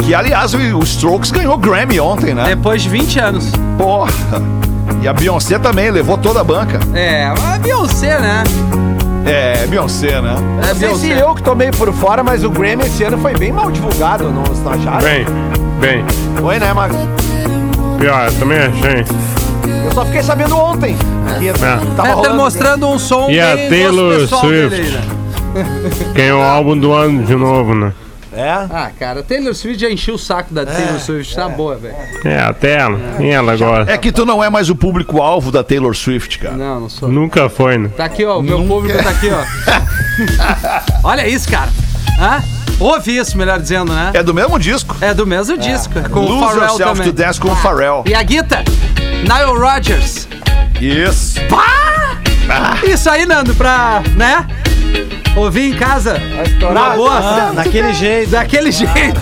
que aliás o Strokes ganhou Grammy ontem, né? Depois de 20 anos. Porra. E a Beyoncé também levou toda a banca. É, a Beyoncé, né? É, Beyoncé, né? É Não sei se Beyoncé. eu que tô meio por fora, mas o Grammy esse ano foi bem mal divulgado, não, não acharam? Bem, bem. Foi, né, Max? Pior, eu também achei. Eu só fiquei sabendo ontem. Que tava É, tá rolando- mostrando um som E a Taylor pessoal Swift? né? Ganhou o álbum do ano de novo, né? É? Ah, cara, Taylor Swift já encheu o saco da Taylor Swift, tá boa, velho. É, até ela. E ela gosta. É que tu não é mais o público-alvo da Taylor Swift, cara. Não, não sou. Nunca foi, né? Tá aqui, ó, o meu público tá aqui, ó. Olha isso, cara. Hã? Ouve isso, melhor dizendo, né? É do mesmo disco. É do mesmo disco, é com o Lose Pharrell Yourself também. to Dance com o Pharrell. E a Guita, Nile Rodgers. Isso. Isso aí, Nando, pra, né? Ouvir em casa. Na boa. Ah, naquele jeito. Daquele jeito.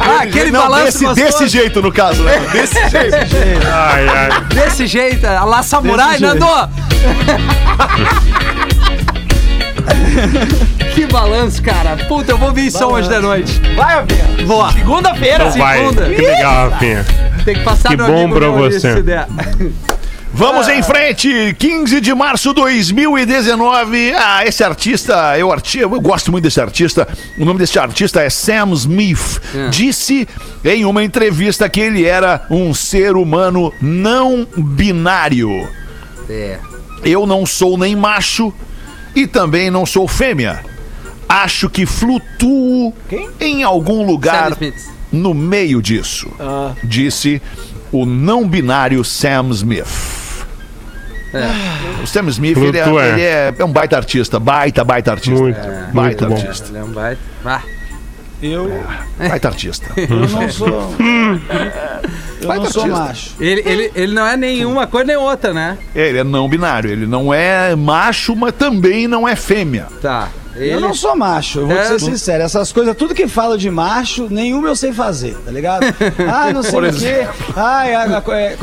Ah, aquele não, balanço desse, gostoso. desse jeito, no caso, né? Desse jeito. Ai, ai. Desse jeito, a lá samurai. Nando! que balanço, cara. Puta, eu vou ouvir som hoje da noite. Vai, Alvinha. Boa. Segunda-feira. Segunda. Que legal, Rafinha. Tem que passar Que meu bom pra você. Vamos em frente, 15 de março de 2019. Ah, esse artista, eu, arti eu gosto muito desse artista. O nome desse artista é Sam Smith. É. Disse em uma entrevista que ele era um ser humano não binário. É. Eu não sou nem macho e também não sou fêmea. Acho que flutuo em algum lugar Sam Smith. No meio disso. Disse o não binário Sam Smith. O Sam Smith ele, é, Flutua. ele é- é um baita artista, baita, baita artista. Muito, baita muito bom. artista. Ele é um baita. Vá. Eu, Baita artista. eu não sou. Eu não sou artista. macho. Ele, ele, ele não é nenhuma coisa nem outra, né? Ele é não binário, ele não é macho, mas também não é fêmea. Tá. Ele... Eu não sou macho, eu vou É, ser sincero. Essas coisas, tudo que fala de macho, nenhuma eu sei fazer, tá ligado? Ah, não sei o quê. Ah, é,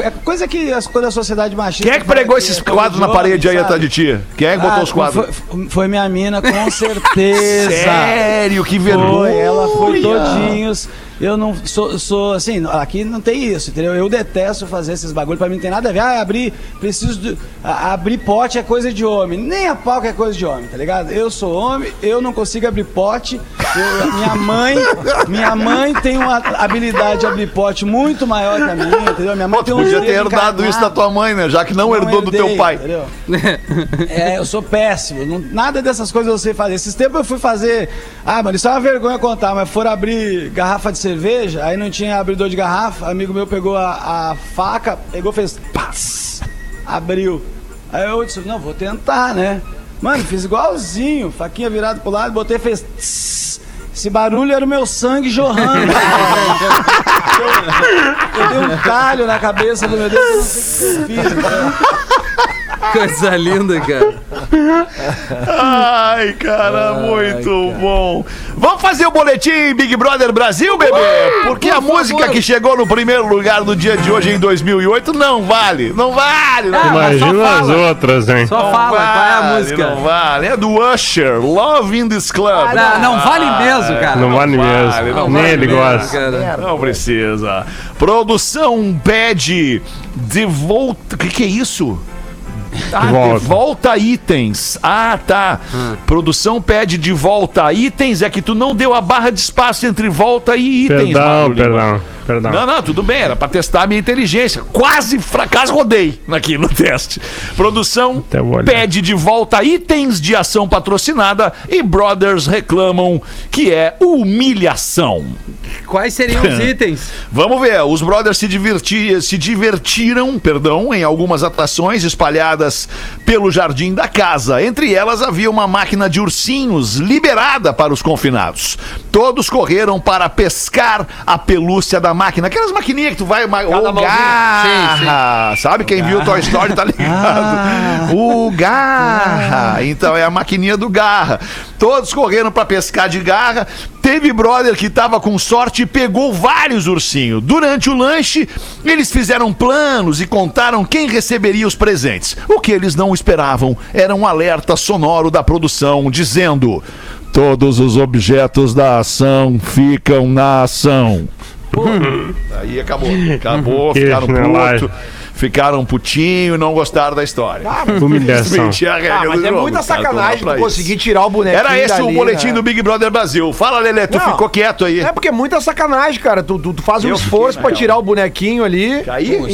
é- coisa que as coisas da sociedade machista. Quem é que pregou esses é quadros na parede aí sabe? atrás de ti? Quem é que botou Ah, os quadros? Foi, foi minha mina, com certeza. Sério, que vergonha. Foi, ela foi todinhos. Eu não sou, sou assim, aqui não tem isso, entendeu? Eu detesto fazer esses bagulho, pra mim não tem nada a ver. Ah, abrir, preciso de. a- abrir pote é coisa de homem. Nem a pau que é coisa de homem, tá ligado? Eu sou homem, eu não consigo abrir pote. Eu- minha mãe, minha mãe tem uma habilidade de abrir pote muito maior que a minha, entendeu? Minha mãe Pô, tem um podia ter herdado isso da tua mãe, né? Já que não, herdou do teu pai. entendeu? É, eu sou péssimo. não- nada dessas coisas eu sei fazer. Esses tempos eu fui fazer. Ah, mano, isso é uma vergonha contar, mas foram abrir garrafa de cerveja, aí não tinha abridor de garrafa. Amigo meu pegou a, a faca, pegou, fez. Paz, abriu. Aí eu disse, não, vou tentar, né? Mano, fiz igualzinho, faquinha virada pro lado, botei e fez. tss. Esse barulho era o meu sangue jorrando. eu, eu dei um calho na cabeça do meu Deus, eu não sei o que eu fiz. né? Coisa linda, cara. Ai, cara, muito bom. Vamos fazer o boletim Big Brother Brasil, bebê? Porque a música que chegou no primeiro lugar no dia de hoje, em 2008, não vale. Não vale. Não, Ah, só Imagina as fala. outras, hein? Só fala, qual é a vale, música? Não vale. É do Usher, Love in This Club. Não, não vale mesmo, cara. Não vale vale, mesmo. não Nem vale ele mesmo, gosta. cara. Não precisa. Produção pede de volta. O que, que é isso? Ah, de Volta. volta itens. Ah, tá. Produção pede de volta itens. É que tu não deu a barra de espaço entre volta e itens. Perdão, Mauro Lima. Perdão. Não, não, tudo bem, era pra testar a minha inteligência. Quase fracasso rodei aqui no teste. Produção pede de volta itens de ação patrocinada e brothers reclamam que é humilhação. Quais seriam os itens? Vamos ver, os brothers se, diverti- se divertiram, perdão, em algumas atrações espalhadas pelo jardim da casa. Entre elas havia uma máquina de ursinhos liberada para os confinados. Todos correram para pescar a pelúcia da máquina, aquelas maquininhas que tu vai, o mãozinha. garra, sabe quem viu Toy Story tá ligado? O garra, então é a maquininha do garra. Todos correram para pescar de garra. Teve brother que tava com sorte e pegou vários ursinhos. Durante o lanche, eles fizeram planos e contaram quem receberia os presentes. O que eles não esperavam era um alerta sonoro da produção dizendo: Todos os objetos da ação ficam na ação. Aí acabou. Acabou, ficaram putos. Ficaram putinho e não gostaram da história. Humilhação. Mentir a regra Ah, mas é jogo, muita cara, sacanagem tu conseguir isso. tirar o bonequinho Era esse dali, o boletim né? do Big Brother Brasil. Fala, Lelê, tu Não. ficou quieto aí. É porque é muita sacanagem, cara. Tu, tu, tu faz um Eu esforço fiquei, pra tirar o bonequinho ali.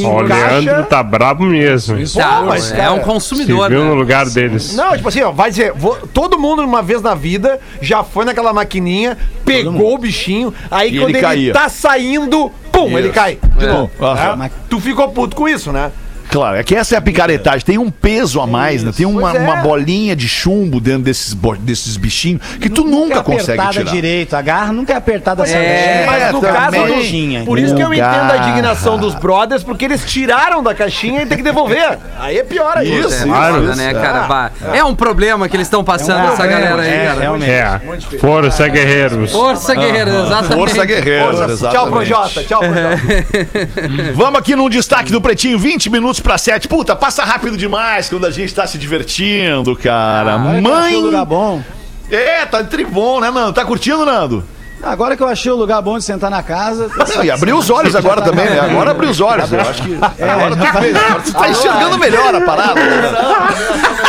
Ó, o Leandro tá brabo mesmo. Se Tá, mas, é cara, um consumidor. viu né? no lugar deles. Não, tipo assim, ó, vai dizer, vou- todo mundo uma vez na vida já foi naquela maquininha, pegou o bichinho, aí E quando ele ele, tá saindo, pum, ele cai. De novo. Aham. É, Tu ficou puto com isso, né? Claro, é que essa é a picaretagem. Tem um peso a mais, né? Tem uma, é. uma bolinha de chumbo dentro desses, desses bichinhos que tu nunca é consegue apertada tirar. direito, a garra nunca é apertada É, certinho. Mas no também. caso do, Bichinha, Por isso que eu entendo a indignação dos brothers, porque eles tiraram da caixinha e tem que devolver. Aí é pior aí. Isso, É, Claro. foda, né, cara? Bah, É um problema que eles estão passando, essa galera aí, é, cara. realmente. É, força, guerreiros. Força, guerreiro, exatamente. Força guerreira. Força. Tchau, Projota. Tchau, Projota. Vamos aqui num destaque do Pretinho, 20 minutos pra 7. Puta, passa rápido demais quando a gente tá se divertindo, cara. Eu Mãe. achei o lugar bom. É, tá tribom, né, Nando? Tá curtindo, Nando? Agora que eu achei o lugar bom de sentar na casa. E abriu os olhos agora também, né? Agora abriu os olhos. Eu acho que. Agora tu, agora tu tá enxergando melhor a parada.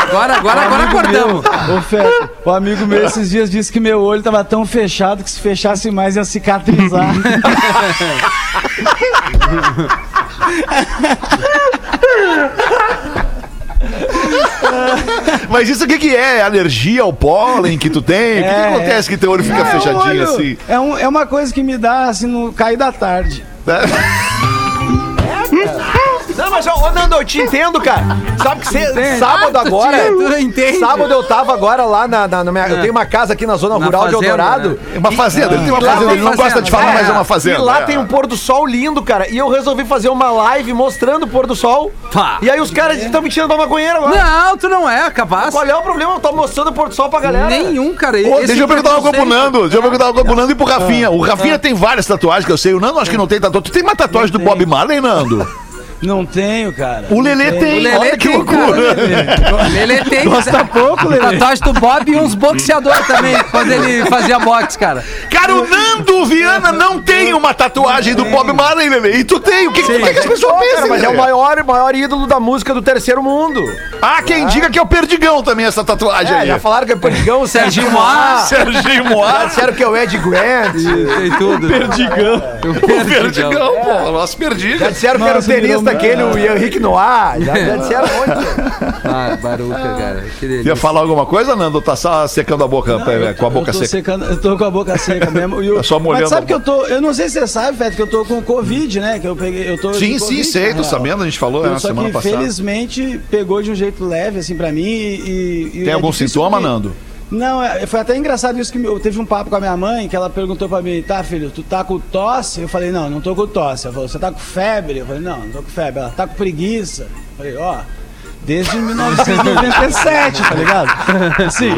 Agora, agora, agora acordamos. Ô, Fé, o amigo meu esses dias disse que meu olho tava tão fechado que se fechasse mais ia cicatrizar. Mas isso o que, que é? É Alergia ao pólen que tu tem? O que, que É, acontece que teu olho fica É, o fechadinho olho assim? É, um- é uma coisa que me dá assim no cair da tarde. Não, mas, ô, Nando, eu te entendo, cara. Sabe que cê, sábado Ah, agora. entende. Sábado eu tava agora lá na, na- na minha. Eu tenho uma casa aqui na zona Na rural de fazenda, Eldorado. né? É uma fazenda, ele tem uma Lá fazenda, tem ele não fazenda, gosta de falar, É, mas é uma fazenda. E lá é. tem um pôr do sol lindo, cara. E eu resolvi fazer uma live mostrando o pôr do sol. Pá. E aí os caras estão me tirando pra maconheira agora. Não, tu não é capaz. Qual é o problema? Eu tô mostrando o pôr do sol pra galera. Nenhum, cara. Ô, deixa eu perguntar uma coisa pro preconceito- Nando. Deixa eu perguntar uma coisa pro Nando e pro Rafinha. O Rafinha tem várias tatuagens que eu sei. O Nando acho que não tem tatuagem. Tu tem uma tatuagem do Bob Marley, Nando? Não tenho, cara. O Lelê tem. O Lelê Olha que tem, loucura. Ele tem Gosta pouco, Lelê. tatuagem do Bob e uns boxeadores também, quando ele fazia boxe, cara. Cara, o Nando Viana não tem uma tatuagem do Bob Marley, Lelê. E tu tem. O que, que, tu quer que as pessoas pensem? cara, mas é o Lelê? maior, maior ídolo da música do terceiro mundo. Ah, quem diga que é o Perdigão também, essa tatuagem É, aí. já falaram que é Perdigão, Serginho Serginho Moá. Serginho Já Moá. disseram que é o Ed Grant. Tem tudo. Perdigão. O Perdigão. Perdigão, pô. Nosso Já Perdiga. disseram que era o tenista aquele, o Henrique Noah. Já, já disseram monte. Ah, baruca, cara. Que delícia. Ia falar alguma coisa, Nando? Tá só secando a boca, eh, com a boca eu tô seca? secando, eu tô com a boca seca mesmo. E eu- Tá só molhando Mas sabe a que eu tô. Eu não sei se você sabe, Feto, que eu tô com Covid, né? Que eu peguei. Eu tô Sim, sim, Covid, sei, na tô real. sabendo, a gente falou Eu- na só semana que passada. felizmente pegou de um jeito leve, assim, pra mim. E, e Tem é algum sintoma, porque- Nando? Não, é- foi até engraçado isso que eu teve um papo com a minha mãe, que ela perguntou pra mim, tá, filho, tu tá com tosse? Eu falei, não, não tô com tosse. Ela falou, você tá com febre? Eu falei, não, não tô com febre. Ela tá com preguiça? Eu falei, ó. Desde 1997, tá ligado? Assim,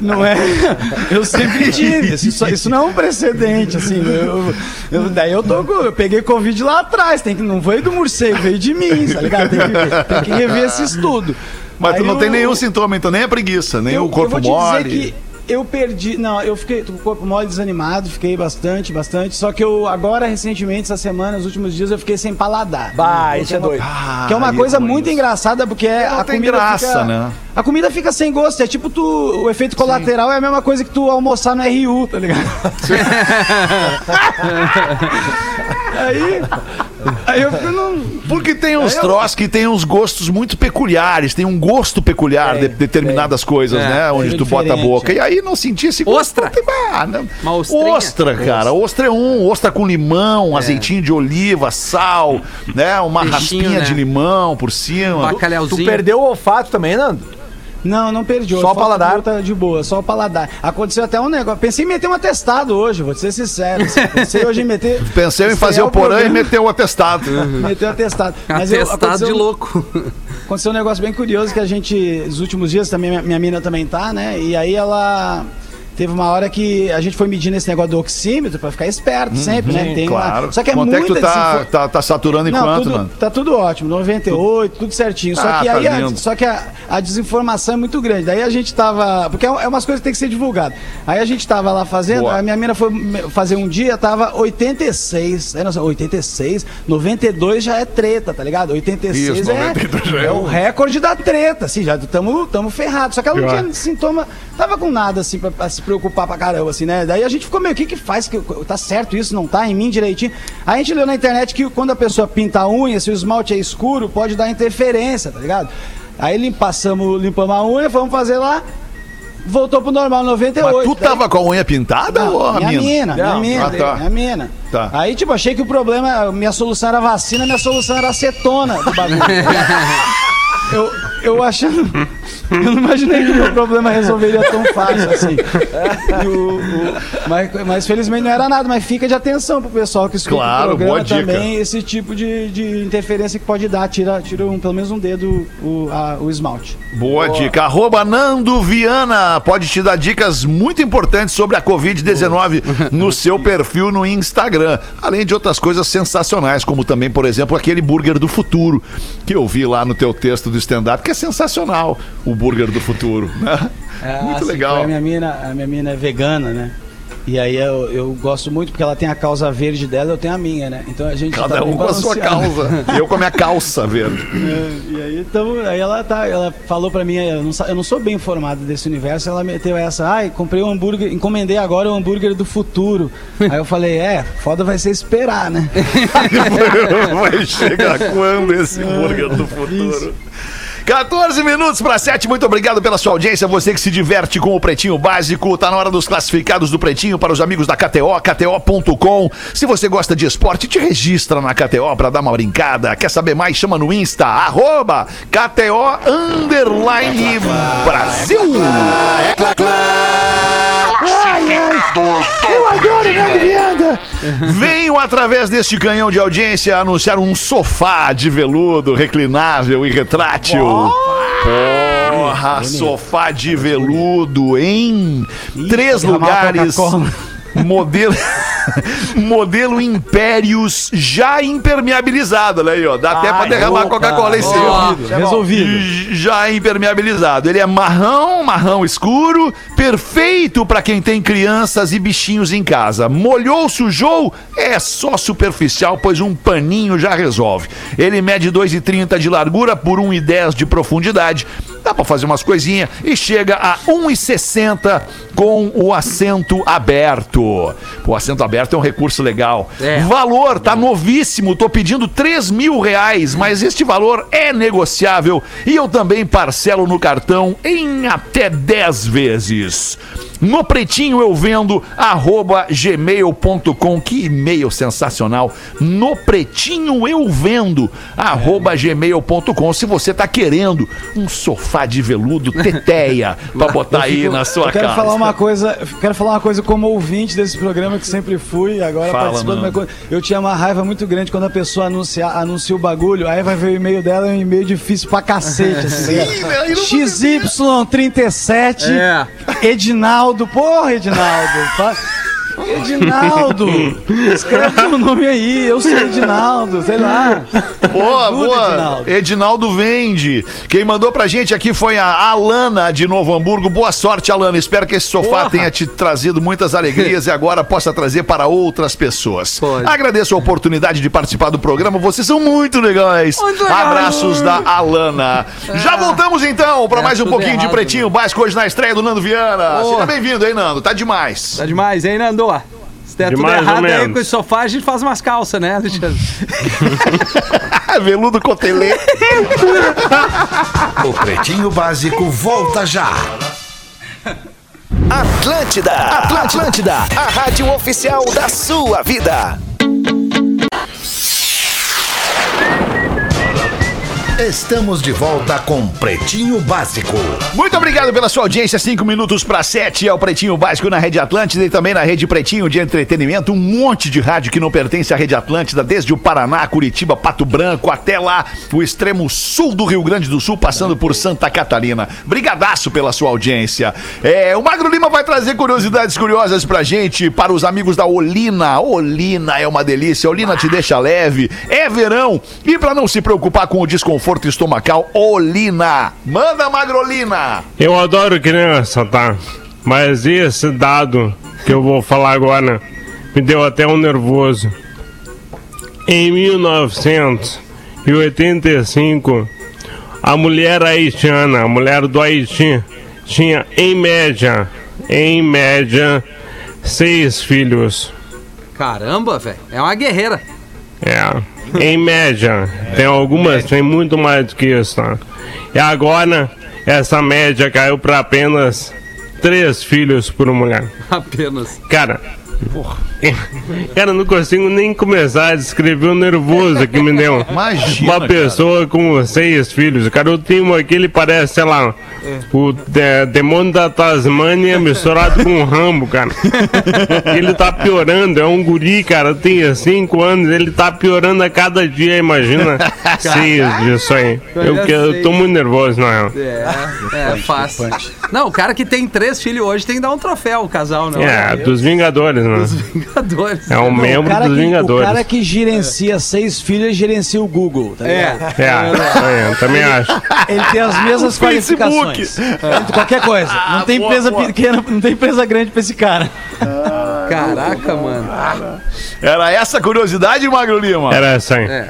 não é. Eu sempre tive. Isso, isso não é um precedente, assim. Eu, eu- daí eu tô. Eu peguei Covid lá atrás. Tem que, não veio do morcego, veio de mim, tá ligado? Tem que, tem que rever esse estudo. Mas tu Aí não tem eu- nenhum sintoma, então nem a preguiça, nem eu, o corpo eu vou te mole. dizer que eu perdi. Não, eu fiquei com o corpo mole desanimado, fiquei bastante, bastante. Só que eu, agora, recentemente, essa semana, nos últimos dias, eu fiquei sem paladar. Bah, isso é doido. Que é uma Ah, coisa é muito isso. engraçada, porque é, Não a tem comida graça, fica, né? A comida fica sem gosto. É tipo tu. O efeito colateral é a mesma coisa que tu almoçar no RU, tá ligado? aí. Aí eu fico não. Porque tem uns troços que tem uns gostos muito peculiares, tem um gosto peculiar de determinadas coisas, É, né? Onde é tu bota a diferente, boca. é. E aí não sentir esse gosto. Ostra. não tem- ah, não. Uma ostrinha. Ostra, cara. Ostra é um. Ostra com limão, azeitinho de oliva, sal, né? Uma Peixinho, raspinha né? de limão por cima. Tu Bacalhauzinho. perdeu o olfato também, Nando? Não, não perdi. Só o paladar? Tá de boa, só o paladar. Aconteceu até um negócio. Pensei em meter um atestado hoje, vou te ser sincero. assim. Pensei hoje em meter. Pensei em fazer o porã e meter o atestado. Meter um atestado. Mas eu- Atestado de aconteceu- louco. Aconteceu um negócio bem curioso que a gente, nos últimos dias também, minha, minha mina também tá, né? E aí ela teve uma hora que a gente foi medindo esse negócio do oxímetro pra ficar esperto sempre, né? Tem uma- Claro. Só que é Quanto é que tu muita tá, desinfo- tá, tá saturando em não, quanto, tudo, mano? tá tudo ótimo, 98, tudo certinho. Só Ah, que tá aí, a, só que a, a desinformação é muito grande. Daí a gente tava, porque é é umas coisas que tem que ser divulgado. Aí a gente tava lá fazendo, Boa. a minha mina foi fazer um dia, tava 86, aí nós, 86, 92 já é treta, tá ligado? 86 Isso, é, 92 já é é o recorde da treta, assim, já tamo, tamo ferrado. Só que ela não tinha sintoma, tava com nada assim pra, se preocupar pra caramba, assim, né? Daí a gente ficou meio, o que que faz? Que, tá certo isso? Não tá em mim direitinho? Aí a gente leu na internet que quando a pessoa pinta a unha, se o esmalte é escuro, pode dar interferência, tá ligado? Aí lim, passamos, limpamos a unha, fomos fazer lá, voltou pro normal, 98. Mas tu Daí- tava com a unha pintada não, ou a minha mina? mina, minha Não. mina, Ah, tá. minha mina. Tá. Aí, tipo, achei que o problema, minha solução era vacina, minha solução era acetona do bagulho. eu, eu achando. Eu não imaginei que o meu problema resolveria tão fácil assim. O- o- mas, mas felizmente não era nada, mas fica de atenção pro pessoal que escuta Claro, o programa boa dica. também, esse tipo de, de interferência que pode dar, tira, tira um, pelo menos um dedo o, a- o esmalte. Boa dica. Arroba Nando Viana pode te dar dicas muito importantes sobre a Covid-19 no seu perfil no Instagram. Além de outras coisas sensacionais, como também, por exemplo, aquele burger do futuro que eu vi lá no teu texto do stand-up, que é sensacional, o burger do futuro. né? muito assim, legal. A minha, mina, a minha mina é vegana, né? E aí eu, eu gosto muito porque ela tem a causa verde dela, eu tenho a minha, né? Então a gente Cada tá um com a sua causa. Eu com a minha calça verde. É, E aí, então, aí ela tá, ela falou pra mim, eu não, eu não sou bem informado desse universo, ela meteu essa, ai, comprei um hambúrguer, encomendei agora o hambúrguer do futuro. aí eu falei, é, foda vai ser esperar, né? Vai chegar quando esse burger do futuro? 14 minutos para 7, muito obrigado pela sua audiência. Você que se diverte com o Pretinho Básico. Tá na hora dos classificados do Pretinho para os amigos da KTO, KTO.com. Se você gosta de esporte, te registra na KTO para dar uma brincada. Quer saber mais? Chama no Insta, arroba KTO Underline Brasil. Eu adoro Nando Vianda. Venho através deste canhão de audiência anunciar um sofá de veludo reclinável e retrátil. Porra, sofá de veludo em três derramar lugares. Modelo, modelo Impérios já impermeabilizado, olha aí, ó. Dá até pra derramar Coca-Cola em cima. Resolvido. Já impermeabilizado. Ele é marrão, marrão escuro, perfeito para quem tem crianças e bichinhos em casa. Molhou, sujou, é só superficial, pois um paninho já resolve. Ele mede 2,30 de largura por 1,10 de profundidade. Dá para fazer umas coisinhas e chega a 1,60 com o assento aberto. O assento aberto é um recurso legal. É. Valor, tá novíssimo, tô pedindo 3 mil reais, mas este valor é negociável e eu também parcelo no cartão em até 10 vezes. No pretinho eu vendo arroba gmail.com. Que e-mail sensacional. No pretinho eu vendo arroba gmail.com. Se você tá querendo um sofá de veludo teteia pra botar aí na sua eu quero casa. falar uma coisa, quero falar uma coisa como ouvinte desse programa que sempre fui, agora Fala, participando. Mas quando- Eu tinha uma raiva muito grande quando a pessoa anuncia, anuncia o bagulho, aí vai ver o e-mail dela, é um e-mail difícil pra cacete. Assim, velho, não XY37 É. Edinaldo, porra, Edinaldo. Edinaldo, escreve o nome aí, eu sou Edinaldo, sei lá. Boa, Ajuda, boa. Edinaldo. Edinaldo. vende. Quem mandou pra gente aqui foi a Alana de Novo Hamburgo. Boa sorte, Alana. Espero que esse sofá Porra. tenha te trazido muitas alegrias e agora possa trazer para outras pessoas. Pode. Agradeço a oportunidade de participar do programa. Vocês são muito legais. Muito legal. Abraços da Alana. Já voltamos então para É, mais um pouquinho de errado, pretinho básico hoje na estreia do Nando Viana. Boa. Seja bem-vindo, hein, Nando? Tá demais. Tá demais, hein, Nando? Se der tudo errado aí com esse sofá, a gente faz umas calças, né, Alexandre? Veludo cotelê. O Pretinho Básico volta já. Atlântida, Atlântida, a rádio oficial da sua vida. Estamos de volta com Pretinho Básico. Muito obrigado pela sua audiência. Cinco minutos para sete é o Pretinho Básico na Rede Atlântida e também na Rede Pretinho de Entretenimento. Um monte de rádio que não pertence à Rede Atlântida, desde o Paraná, Curitiba, Pato Branco, até lá, o extremo sul do Rio Grande do Sul, passando por Santa Catarina. Brigadaço pela sua audiência. É, o Magro Lima vai trazer curiosidades curiosas pra gente, para os amigos da Olina. Olina é uma delícia. Olina te deixa leve. É verão. E para não se preocupar com o desconforto estomacal, Olina. Manda, Magrolina. Eu adoro criança, tá? Mas esse dado que eu vou falar agora me deu até um nervoso. Em 1985, a mulher haitiana, a mulher do Haiti, tinha em média, em média, seis filhos. Caramba, velho. É uma guerreira. É, em média. Tem algumas, tem muito mais do que isso, tá? E agora, essa média caiu para apenas três filhos por mulher. Apenas. Cara, cara, eu não consigo nem começar a descrever o nervoso que me deu. Imagina, Uma pessoa com seis filhos. Cara, eu tenho aqui, ele parece, sei lá, o de- demônio da Tasmânia misturado com o Rambo, cara. Ele tá piorando, é um guri, cara, tem cinco anos, ele tá piorando a cada dia, imagina. Seis disso aí. Eu, eu tô muito nervoso, na real. É, é fácil. Não, o cara que tem três filhos hoje tem que dar um troféu, o casal, não. É, dos Vingadores, né? Vingadores. É um Não, membro o dos que, Vingadores. O cara que gerencia seis filhos gerencia o Google, tá ligado? É. É, aí, eu também acho. Ele tem as mesmas qualificações. É, Qualquer coisa. Não tem boa, empresa boa. pequena, não tem empresa grande pra esse cara. Caraca, mano. Era essa a curiosidade, Magro Lima? Era essa aí. É.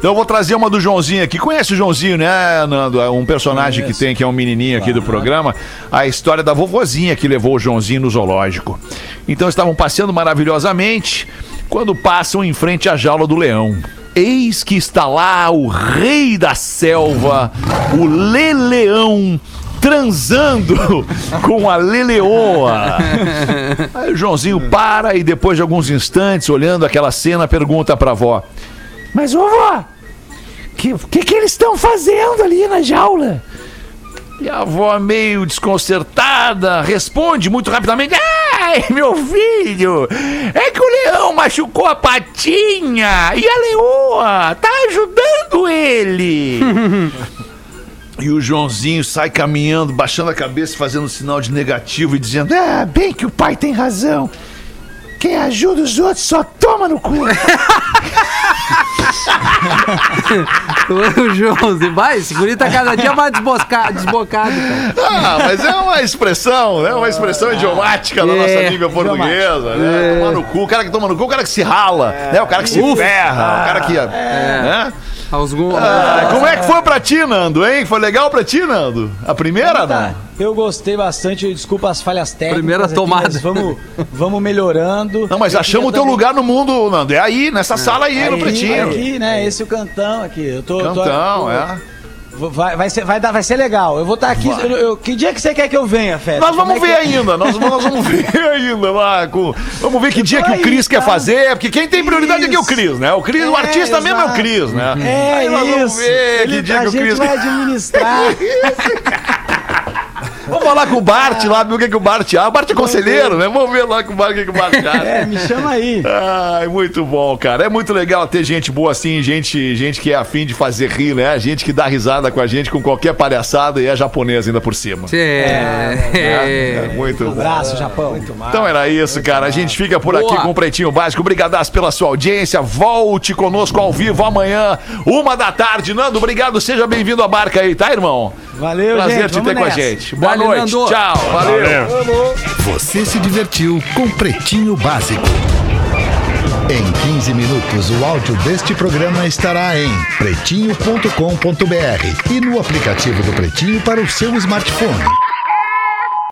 Então eu vou trazer uma do Joãozinho aqui. Conhece o Joãozinho, né, Nando? É um personagem que tem, que é um menininho aqui do programa. A história da vovozinha que levou o Joãozinho no zoológico. Então estavam passeando maravilhosamente quando passam em frente à jaula do leão. Eis que está lá o rei da selva, o Leleão, transando com a Leleoa. Aí o Joãozinho para e depois de alguns instantes, olhando aquela cena, pergunta pra avó: Mas vovó, o que, que, que eles estão fazendo ali na jaula? E a avó, meio desconcertada, responde muito rapidamente: Ai, meu filho, é que o leão machucou a patinha e a leoa tá ajudando ele. E o Joãozinho sai caminhando, baixando a cabeça, fazendo sinal de negativo e dizendo: Ah, bem que o pai tem razão. Quem ajuda os outros só toma no cu. O Joãozinho. Vai, esse guri tá cada dia mais desbosca- desbocado, cara. Ah, mas é uma expressão, né? Uma expressão idiomática da É, nossa língua portuguesa, né? Tomar no cu, o cara que toma no cu, o cara que se rala, né? O cara que se ferra, o cara que. Né? Algum, Ah, como é que foi pra ti, Nando, hein? Foi legal pra ti, Nando? A primeira, Tá, não? eu gostei bastante, desculpa as falhas técnicas. Primeira aqui, tomada. mas vamos, vamos melhorando. Não, mas Eu achamos o teu também- lugar no mundo, Nando. É aí, nessa sala aí, no Aqui, pretinho. aqui, né? Esse é o cantão aqui. Eu tô, tô- Cantão, tô- é. Vai, vai, ser, vai, dar, vai ser legal. Eu vou estar aqui. eu- eu- que dia que você quer que eu venha, Festa? Nós vamos é ver que- ainda, nós, nós vamos ver ainda. Com, vamos ver que dia que o Cris quer tá? fazer, porque quem tem prioridade aqui é o Cris, né? O Cris, o É, artista mesmo é o exato. Cris, né? É Aí nós vamos isso. ver Ele- que dia que o Cris vai administrar. Vamos falar com o Bart lá, ver o que, que o Bart acha. O Bart é conselheiro, né? Vamos ver lá com o Bart o que, que o Bart acha. é, me chama aí. Ai, muito bom, cara. É muito legal ter gente boa assim, gente, gente que é afim de fazer rir, né? Gente que dá risada com a gente com qualquer palhaçada e é japonês ainda por cima. É. É, muito bom. Abraço, Japão. Então era isso, cara. A gente fica por aqui Boa. com o Pretinho Básico. Obrigadaço pela sua audiência. Volte conosco ao vivo amanhã, uma da tarde. Nando, obrigado. Seja bem-vindo à barca aí, tá, irmão? Valeu, Prazer gente. te ter vamos com a nessa. gente. Boa noite. Nando. Tchau. Valeu. Valeu. Você se divertiu com Pretinho Básico. Em 15 minutos, o áudio deste programa estará em pretinho.com.br e no aplicativo do Pretinho para o seu smartphone.